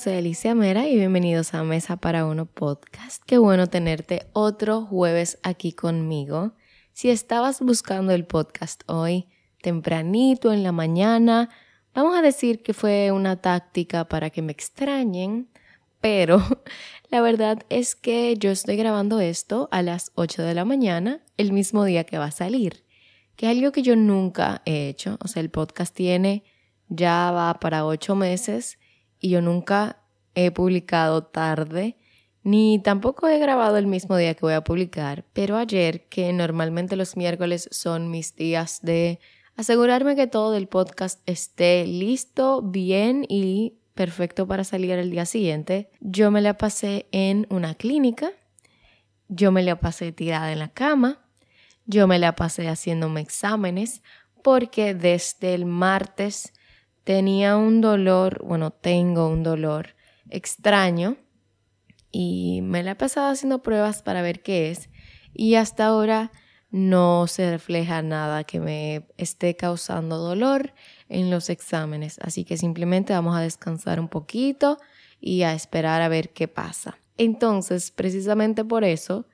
soy Alicia Mera y bienvenidos a Mesa para Uno Podcast. Qué bueno tenerte otro jueves aquí conmigo. Si estabas buscando el podcast hoy, tempranito en la mañana, vamos a decir que fue una táctica para que me extrañen, pero la verdad es que yo estoy grabando esto a las 8 de la mañana, el mismo día que va a salir, que es algo que yo nunca he hecho. O sea, el podcast tiene ya va para 8 meses y yo nunca he publicado tarde, ni tampoco he grabado el mismo día que voy a publicar, pero ayer, que normalmente los miércoles son mis días de asegurarme que todo el podcast esté listo, bien y perfecto para salir el día siguiente, yo me la pasé en una clínica, yo me la pasé tirada en la cama, yo me la pasé haciéndome exámenes, porque desde el martes tenía un dolor, bueno, tengo un dolor extraño y me la he pasado haciendo pruebas para ver qué es y hasta ahora no se refleja nada que me esté causando dolor en los exámenes, así que simplemente vamos a descansar un poquito y a esperar a ver qué pasa. Entonces, precisamente por eso,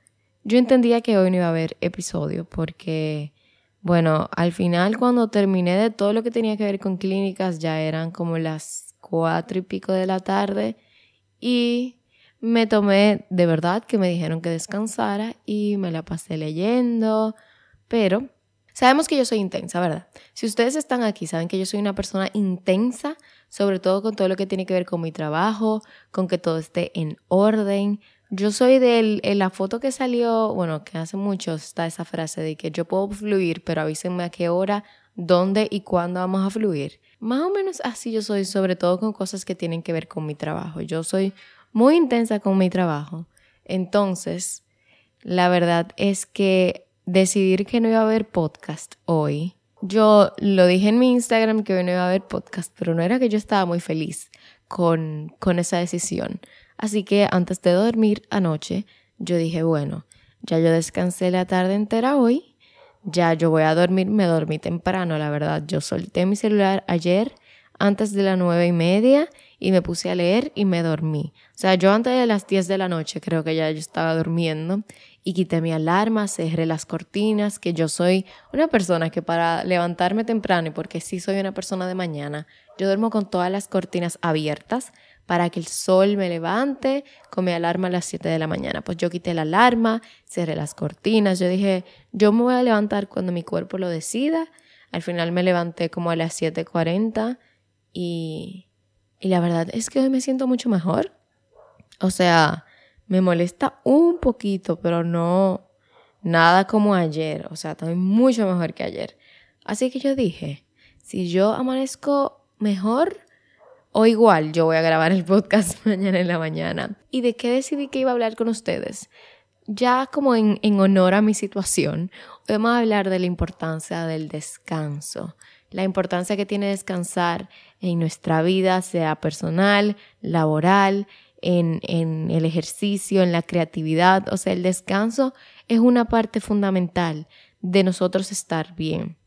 yo entendía que hoy no iba a haber episodio porque bueno, al final cuando terminé de todo lo que tenía que ver con clínicas ya eran como las cuatro y pico de la tarde y me tomé de verdad que me dijeron que descansara y me la pasé leyendo, pero sabemos que yo soy intensa, ¿verdad? Si ustedes están aquí, saben que yo soy una persona intensa, sobre todo con todo lo que tiene que ver con mi trabajo, con que todo esté en orden, yo soy de la foto que salió, bueno, que hace mucho está esa frase de que yo puedo fluir, pero avísenme a qué hora, dónde y cuándo vamos a fluir. Más o menos así yo soy, sobre todo con cosas que tienen que ver con mi trabajo. Yo soy muy intensa con mi trabajo. Entonces, la verdad es que decidir que no iba a haber podcast hoy, yo lo dije en mi Instagram que hoy no iba a haber podcast, pero no era que yo estaba muy feliz con, con esa decisión. Así que antes de dormir anoche, yo dije, bueno, ya yo descansé la tarde entera hoy, ya yo voy a dormir, me dormí temprano, la verdad. Yo solté mi celular ayer antes de las nueve y media y me puse a leer y me dormí. O sea, yo antes de las diez de la noche creo que ya yo estaba durmiendo y quité mi alarma, cerré las cortinas, que yo soy una persona que para levantarme temprano y porque sí soy una persona de mañana, yo duermo con todas las cortinas abiertas para que el sol me levante con mi alarma a las 7 de la mañana. Pues yo quité la alarma, cerré las cortinas, yo dije, yo me voy a levantar cuando mi cuerpo lo decida. Al final me levanté como a las 7.40 y, y la verdad es que hoy me siento mucho mejor. O sea, me molesta un poquito, pero no nada como ayer. O sea, estoy mucho mejor que ayer. Así que yo dije, si yo amanezco mejor, o igual, yo voy a grabar el podcast mañana en la mañana. ¿Y de qué decidí que iba a hablar con ustedes? Ya como en, en honor a mi situación, hoy vamos a hablar de la importancia del descanso, la importancia que tiene descansar en nuestra vida, sea personal, laboral, en, en, el ejercicio, en la creatividad. O sea, el descanso es una parte fundamental de nosotros estar bien.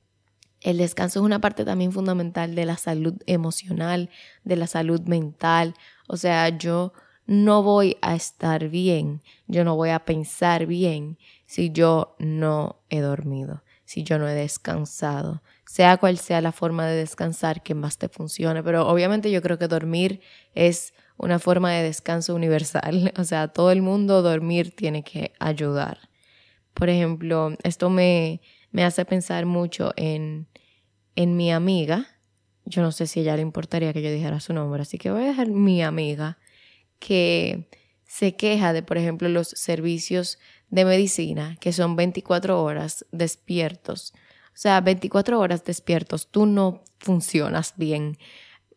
El descanso es una parte también fundamental de la salud emocional, de la salud mental. O sea, yo no voy a estar bien, yo no voy a pensar bien si yo no he dormido, si yo no he descansado, sea cual sea la forma de descansar que más te funcione. Pero obviamente yo creo que dormir es una forma de descanso universal. O sea, todo el mundo dormir tiene que ayudar. Por ejemplo, esto me, me hace pensar mucho en, en mi amiga. Yo no sé si a ella le importaría que yo dijera su nombre, así que voy a dejar mi amiga que se queja de, por ejemplo, los servicios de medicina, que son 24 horas despiertos. O sea, 24 horas despiertos, tú no funcionas bien.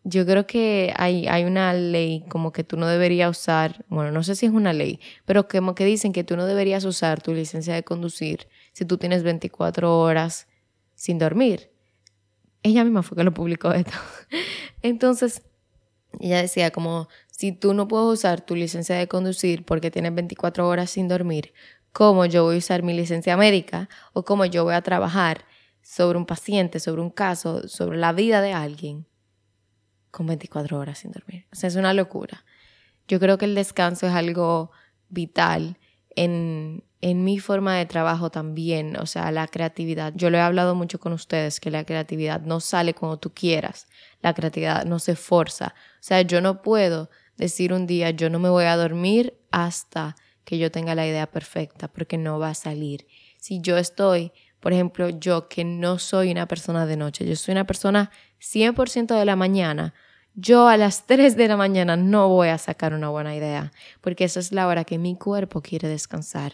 Yo creo que hay, hay una ley como que tú no deberías usar, bueno, no sé si es una ley, pero como que dicen que tú no deberías usar tu licencia de conducir si tú tienes 24 horas sin dormir. Ella misma fue que lo publicó esto. Entonces, ella decía como, si tú no puedes usar tu licencia de conducir porque tienes 24 horas sin dormir, ¿cómo yo voy a usar mi licencia médica o cómo yo voy a trabajar sobre un paciente, sobre un caso, sobre la vida de alguien con 24 horas sin dormir? O sea, es una locura. Yo creo que el descanso es algo vital en, en mi forma de trabajo también, o sea, la creatividad. Yo lo he hablado mucho con ustedes, que la creatividad no sale cuando tú quieras, la creatividad no se forza. O sea, yo no puedo decir un día, yo no me voy a dormir hasta que yo tenga la idea perfecta, porque no va a salir. Si yo estoy, por ejemplo, yo que no soy una persona de noche, yo soy una persona 100% de la mañana, yo a las 3 de la mañana no voy a sacar una buena idea, porque esa es la hora que mi cuerpo quiere descansar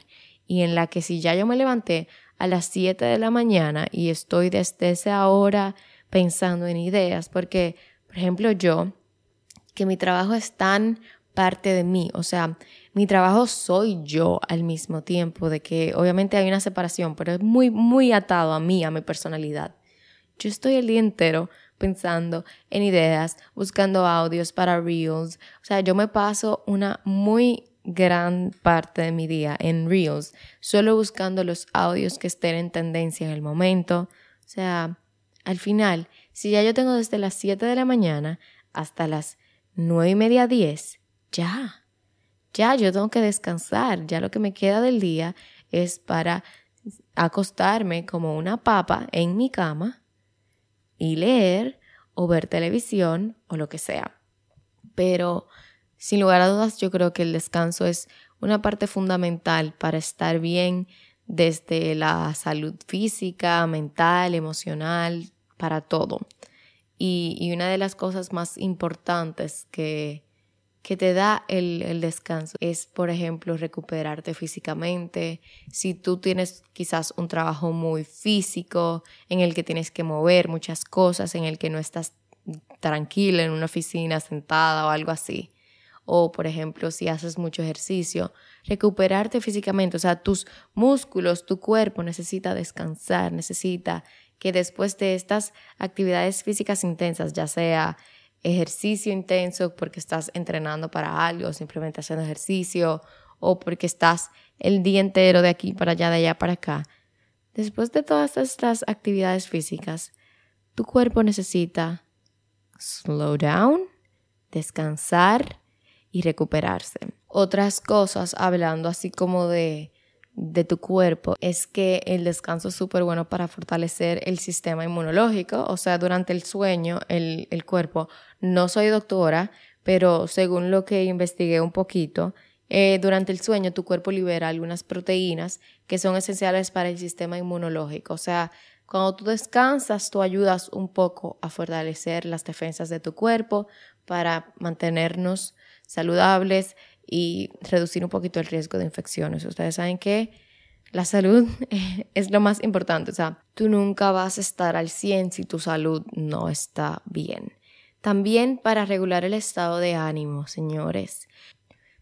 y en la que si ya yo me levanté a las 7 de la mañana y estoy desde esa hora pensando en ideas, porque, por ejemplo, yo, que mi trabajo es tan parte de mí, o sea, mi trabajo soy yo al mismo tiempo, de que obviamente hay una separación, pero es muy, muy atado a mí, a mi personalidad. Yo estoy el día entero pensando en ideas, buscando audios para reels, o sea, yo me paso una muy gran parte de mi día en Reels, solo buscando los audios que estén en tendencia en el momento. O sea, al final, si ya yo tengo desde las 7 de la mañana hasta las 9 y media 10, ya, ya yo tengo que descansar, ya lo que me queda del día es para acostarme como una papa en mi cama y leer o ver televisión o lo que sea. Pero sin lugar a dudas, yo creo que el descanso es una parte fundamental para estar bien desde la salud física, mental, emocional, para todo. Y, una de las cosas más importantes que, que te da el, el, descanso es, por ejemplo, recuperarte físicamente. Si tú tienes quizás un trabajo muy físico en el que tienes que mover muchas cosas, en el que no estás tranquila en una oficina sentada o algo así, o por ejemplo si haces mucho ejercicio, recuperarte físicamente, o sea, tus músculos, tu cuerpo necesita descansar, necesita que después de estas actividades físicas intensas, ya sea ejercicio intenso porque estás entrenando para algo, simplemente haciendo ejercicio, o porque estás el día entero de aquí para allá, de allá para acá, después de todas estas actividades físicas, tu cuerpo necesita slow down, descansar y recuperarse. Otras cosas, hablando así como de, de tu cuerpo, es que el descanso es súper bueno para fortalecer el sistema inmunológico, o sea, durante el sueño, el, el cuerpo, no soy doctora, pero según lo que investigué un poquito, eh, durante el sueño tu cuerpo libera algunas proteínas que son esenciales para el sistema inmunológico. O sea, cuando tú descansas, tú ayudas un poco a fortalecer las defensas de tu cuerpo para mantenernos saludables y reducir un poquito el riesgo de infecciones. Ustedes saben que la salud es lo más importante. O sea, tú nunca vas a estar al 100 si tu salud no está bien. También para regular el estado de ánimo, señores.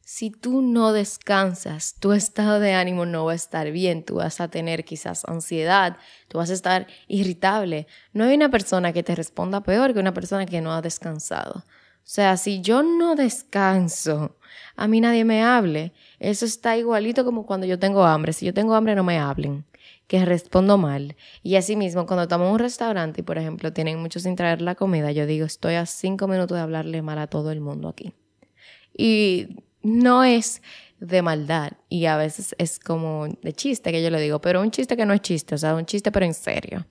Si tú no descansas, tu estado de ánimo no va a estar bien, tú vas a tener quizás ansiedad, tú vas a estar irritable. No hay una persona que te responda peor que una persona que no ha descansado. O sea, si yo no descanso, a mí nadie me hable. Eso está igualito como cuando yo tengo hambre. Si yo tengo hambre, no me hablen, que respondo mal. Y así mismo, cuando estamos en un restaurante y, por ejemplo, tienen mucho sin traer la comida, yo digo, estoy a cinco minutos de hablarle mal a todo el mundo aquí. Y no es de maldad y a veces es como de chiste que yo le digo, pero un chiste que no es chiste, o sea, un chiste pero en serio.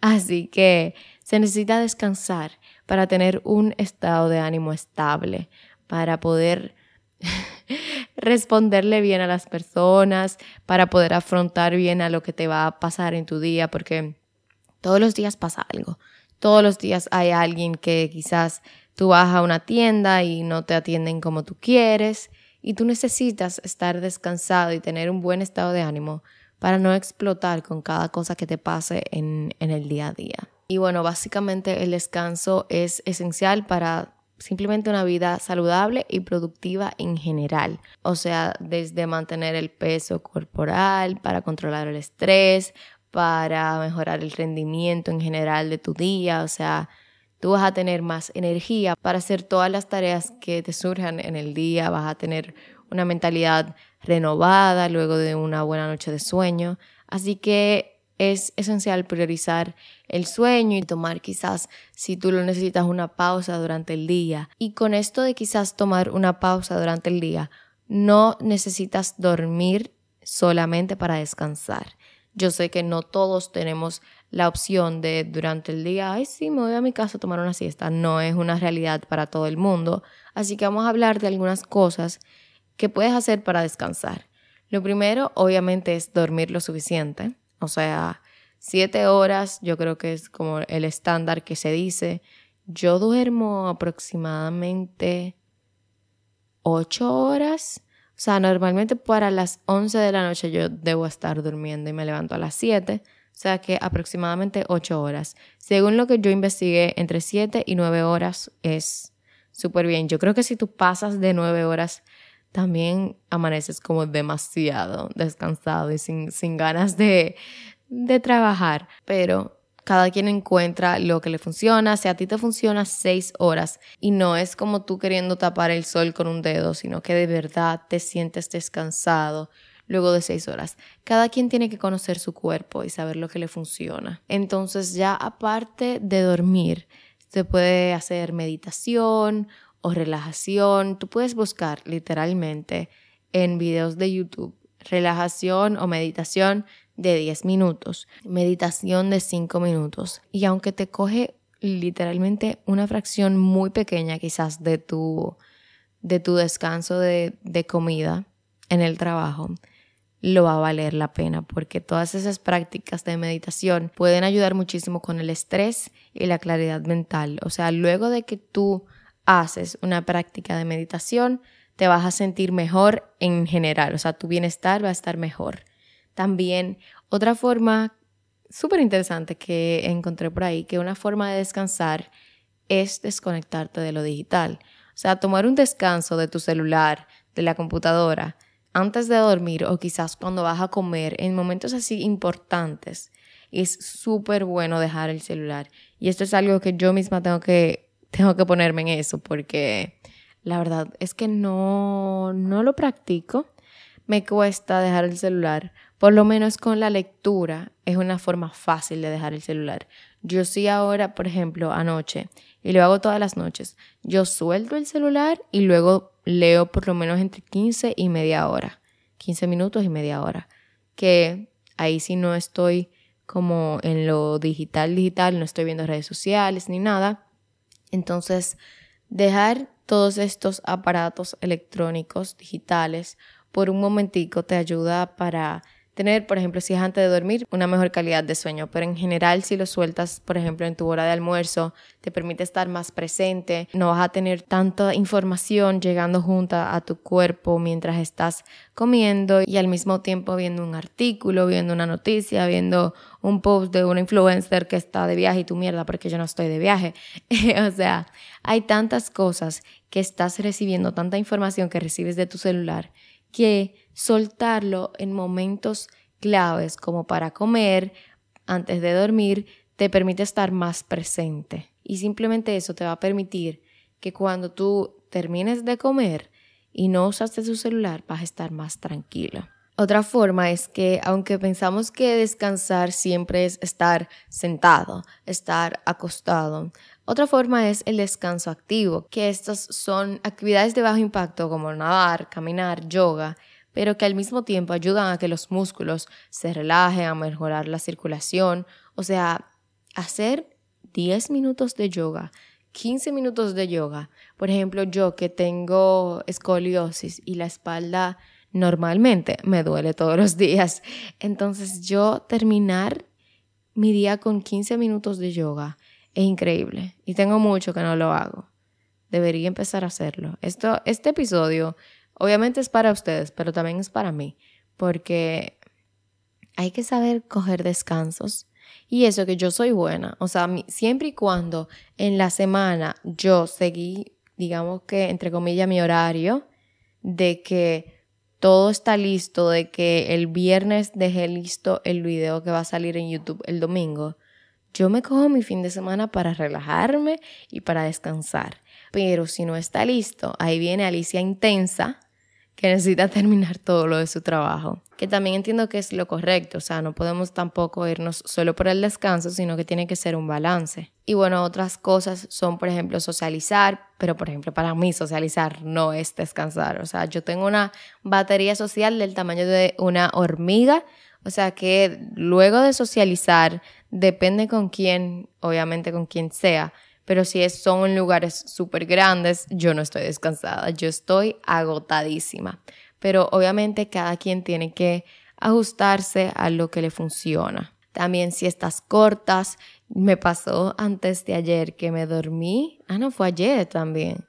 Así que se necesita descansar para tener un estado de ánimo estable, para poder responderle bien a las personas, para poder afrontar bien a lo que te va a pasar en tu día, porque todos los días pasa algo. Todos los días hay alguien que quizás tú vas a una tienda y no te atienden como tú quieres y tú necesitas estar descansado y tener un buen estado de ánimo para no explotar con cada cosa que te pase en, en el día a día. Y bueno, básicamente el descanso es esencial para simplemente una vida saludable y productiva en general. O sea, desde mantener el peso corporal, para controlar el estrés, para mejorar el rendimiento en general de tu día. O sea, tú vas a tener más energía para hacer todas las tareas que te surjan en el día, vas a tener una mentalidad renovada luego de una buena noche de sueño. Así que es esencial priorizar el sueño y tomar quizás, si tú lo necesitas, una pausa durante el día. Y con esto de quizás tomar una pausa durante el día, no necesitas dormir solamente para descansar. Yo sé que no todos tenemos la opción de durante el día, ay, sí, me voy a mi casa a tomar una siesta. No es una realidad para todo el mundo. Así que vamos a hablar de algunas cosas que puedes hacer para descansar. Lo primero, obviamente, es dormir lo suficiente. O sea, siete horas yo creo que es como el estándar que se dice. Yo duermo aproximadamente ocho horas. O sea, normalmente para las 11 de la noche yo debo estar durmiendo y me levanto a las 7. O sea que aproximadamente 8 horas. Según lo que yo investigué, entre 7 y 9 horas es súper bien. Yo creo que si tú pasas de 9 horas, también amaneces como demasiado descansado y sin, sin ganas de, de trabajar. Pero cada quien encuentra lo que le funciona. Si a ti te funciona seis horas y no es como tú queriendo tapar el sol con un dedo, sino que de verdad te sientes descansado luego de seis horas. Cada quien tiene que conocer su cuerpo y saber lo que le funciona. Entonces ya aparte de dormir, se puede hacer meditación o relajación. Tú puedes buscar literalmente en videos de YouTube relajación o meditación de 10 minutos, meditación de 5 minutos. Y aunque te coge literalmente una fracción muy pequeña quizás de tu, de tu descanso de, de comida en el trabajo, lo va a valer la pena porque todas esas prácticas de meditación pueden ayudar muchísimo con el estrés y la claridad mental. O sea, luego de que tú haces una práctica de meditación, te vas a sentir mejor en general, o sea, tu bienestar va a estar mejor. También otra forma súper interesante que encontré por ahí, que una forma de descansar es desconectarte de lo digital. O sea, tomar un descanso de tu celular, de la computadora, antes de dormir o quizás cuando vas a comer, en momentos así importantes, es súper bueno dejar el celular. Y esto es algo que yo misma tengo que, tengo que ponerme en eso porque la verdad es que no, no lo practico. Me cuesta dejar el celular por lo menos con la lectura es una forma fácil de dejar el celular. Yo sí ahora, por ejemplo, anoche, y lo hago todas las noches, yo suelto el celular y luego leo por lo menos entre 15 y media hora. 15 minutos y media hora. Que ahí sí no estoy como en lo digital, digital, no estoy viendo redes sociales ni nada. Entonces, dejar todos estos aparatos electrónicos, digitales, por un momentico te ayuda para tener, por ejemplo, si es antes de dormir, una mejor calidad de sueño. Pero en general, si lo sueltas, por ejemplo, en tu hora de almuerzo, te permite estar más presente, no vas a tener tanta información llegando junta a tu cuerpo mientras estás comiendo y al mismo tiempo viendo un artículo, viendo una noticia, viendo un post de un influencer que está de viaje y tu mierda porque yo no estoy de viaje. o sea, hay tantas cosas que estás recibiendo, tanta información que recibes de tu celular que soltarlo en momentos claves como para comer, antes de dormir, te permite estar más presente. Y simplemente eso te va a permitir que cuando tú termines de comer y no usaste tu celular, vas a estar más tranquilo. Otra forma es que aunque pensamos que descansar siempre es estar sentado, estar acostado, otra forma es el descanso activo, que estas son actividades de bajo impacto como nadar, caminar, yoga, pero que al mismo tiempo ayudan a que los músculos se relajen, a mejorar la circulación. O sea, hacer 10 minutos de yoga, 15 minutos de yoga. Por ejemplo, yo que tengo escoliosis y la espalda normalmente me duele todos los días. Entonces yo terminar mi día con 15 minutos de yoga es increíble y tengo mucho que no lo hago. Debería empezar a hacerlo. Esto, este episodio obviamente es para ustedes, pero también es para mí, porque hay que saber coger descansos. Y eso que yo soy buena, o sea, siempre y cuando en la semana yo seguí, digamos que, entre comillas, mi horario, de que todo está listo, de que el viernes dejé listo el video que va a salir en YouTube el domingo, yo me cojo mi fin de semana para relajarme y para descansar. Pero si no está listo, ahí viene Alicia intensa, que necesita terminar todo lo de su trabajo. Que también entiendo que es lo correcto, o sea, no podemos tampoco irnos solo por el descanso, sino que tiene que ser un balance. Y bueno, otras cosas son, por ejemplo, socializar, pero por ejemplo, para mí socializar no es descansar. O sea, yo tengo una batería social del tamaño de una hormiga, o sea que luego de socializar, depende con quién, obviamente con quién sea, pero si son en lugares súper grandes, yo no estoy descansada, yo estoy agotadísima. Pero obviamente cada quien tiene que ajustarse a lo que le funciona. También si estás cortas, me pasó antes de ayer que me dormí. Ah, no, fue ayer también.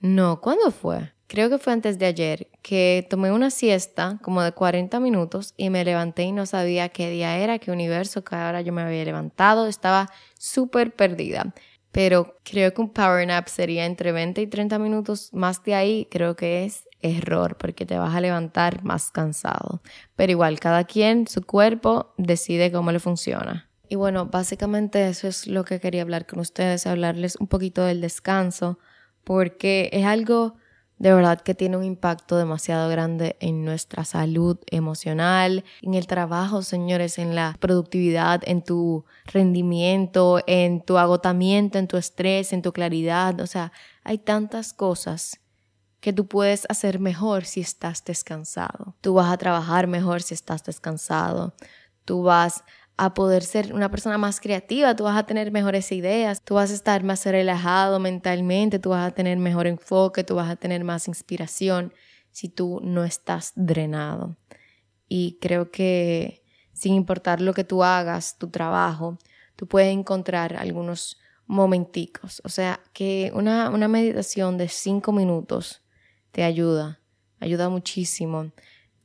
No, ¿cuándo fue? Creo que fue antes de ayer, que tomé una siesta como de 40 minutos y me levanté y no sabía qué día era, qué universo, qué hora yo me había levantado. Estaba súper perdida pero creo que un power nap sería entre 20 y 30 minutos más de ahí, creo que es error porque te vas a levantar más cansado. Pero igual, cada quien, su cuerpo decide cómo le funciona. Y bueno, básicamente eso es lo que quería hablar con ustedes, hablarles un poquito del descanso, porque es algo de verdad que tiene un impacto demasiado grande en nuestra salud emocional, en el trabajo, señores, en la productividad, en tu rendimiento, en tu agotamiento, en tu estrés, en tu claridad. O sea, hay tantas cosas que tú puedes hacer mejor si estás descansado. Tú vas a trabajar mejor si estás descansado. Tú vas a poder ser una persona más creativa, tú vas a tener mejores ideas, tú vas a estar más relajado mentalmente, tú vas a tener mejor enfoque, tú vas a tener más inspiración si tú no estás drenado. Y creo que sin importar lo que tú hagas, tu trabajo, tú puedes encontrar algunos momenticos. O sea, que una, una meditación de cinco minutos te ayuda, ayuda muchísimo.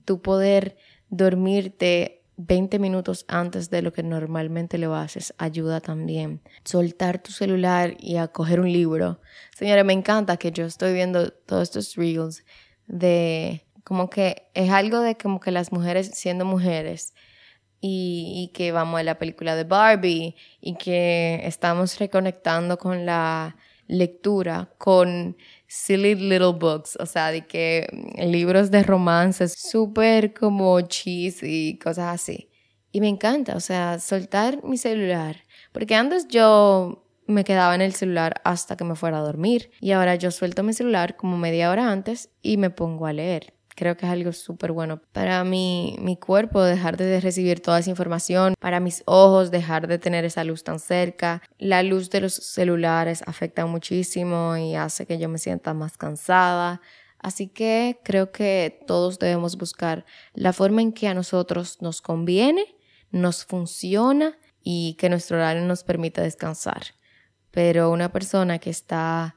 Tu poder dormirte 20 minutos antes de lo que normalmente lo haces ayuda también. Soltar tu celular y a coger un libro. Señores, me encanta que yo estoy viendo todos estos reels de como que es algo de como que las mujeres siendo mujeres y, y que vamos a la película de Barbie y que estamos reconectando con la lectura, con silly little books, o sea, de que mm, libros de romances súper como cheesy y cosas así. Y me encanta, o sea, soltar mi celular, porque antes yo me quedaba en el celular hasta que me fuera a dormir y ahora yo suelto mi celular como media hora antes y me pongo a leer creo que es algo súper bueno para mi, mi cuerpo dejar de recibir toda esa información, para mis ojos dejar de tener esa luz tan cerca. La luz de los celulares afecta muchísimo y hace que yo me sienta más cansada. Así que creo que todos debemos buscar la forma en que a nosotros nos conviene, nos funciona y que nuestro horario nos permita descansar. Pero una persona que está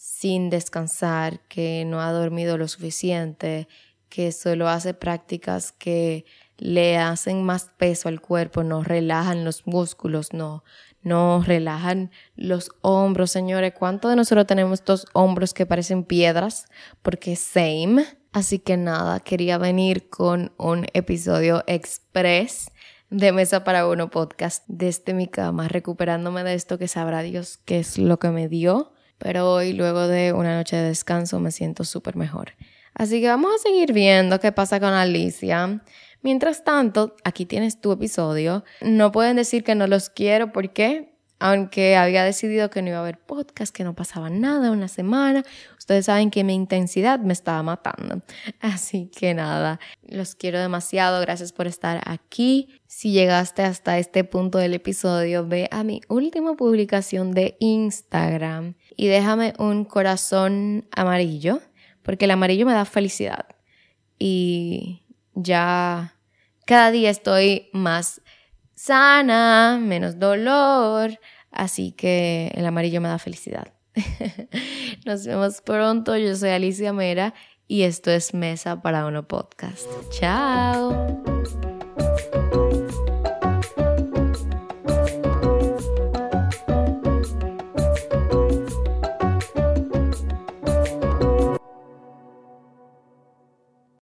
sin descansar, que no ha dormido lo suficiente, que solo hace prácticas que le hacen más peso al cuerpo, no relajan los músculos, no, no relajan los hombros, señores. ¿Cuánto de nosotros tenemos estos hombros que parecen piedras? Porque same. Así que nada, quería venir con un episodio express de Mesa para Uno podcast desde mi cama, recuperándome de esto que sabrá Dios qué es lo que me dio pero hoy luego de una noche de descanso me siento súper mejor. Así que vamos a seguir viendo qué pasa con Alicia. Mientras tanto, aquí tienes tu episodio. No pueden decir que no los quiero, ¿por qué? aunque había decidido que no iba a haber podcast, que no pasaba nada una semana, ustedes saben que mi intensidad me estaba matando. Así que nada, los quiero demasiado, gracias por estar aquí. Si llegaste hasta este punto del episodio, ve a mi última publicación de Instagram y déjame un corazón amarillo, porque el amarillo me da felicidad. Y ya cada día estoy más sana, menos dolor, así que el amarillo me da felicidad. Nos vemos pronto, yo soy Alicia Mera y esto es Mesa para Uno Podcast. Chao.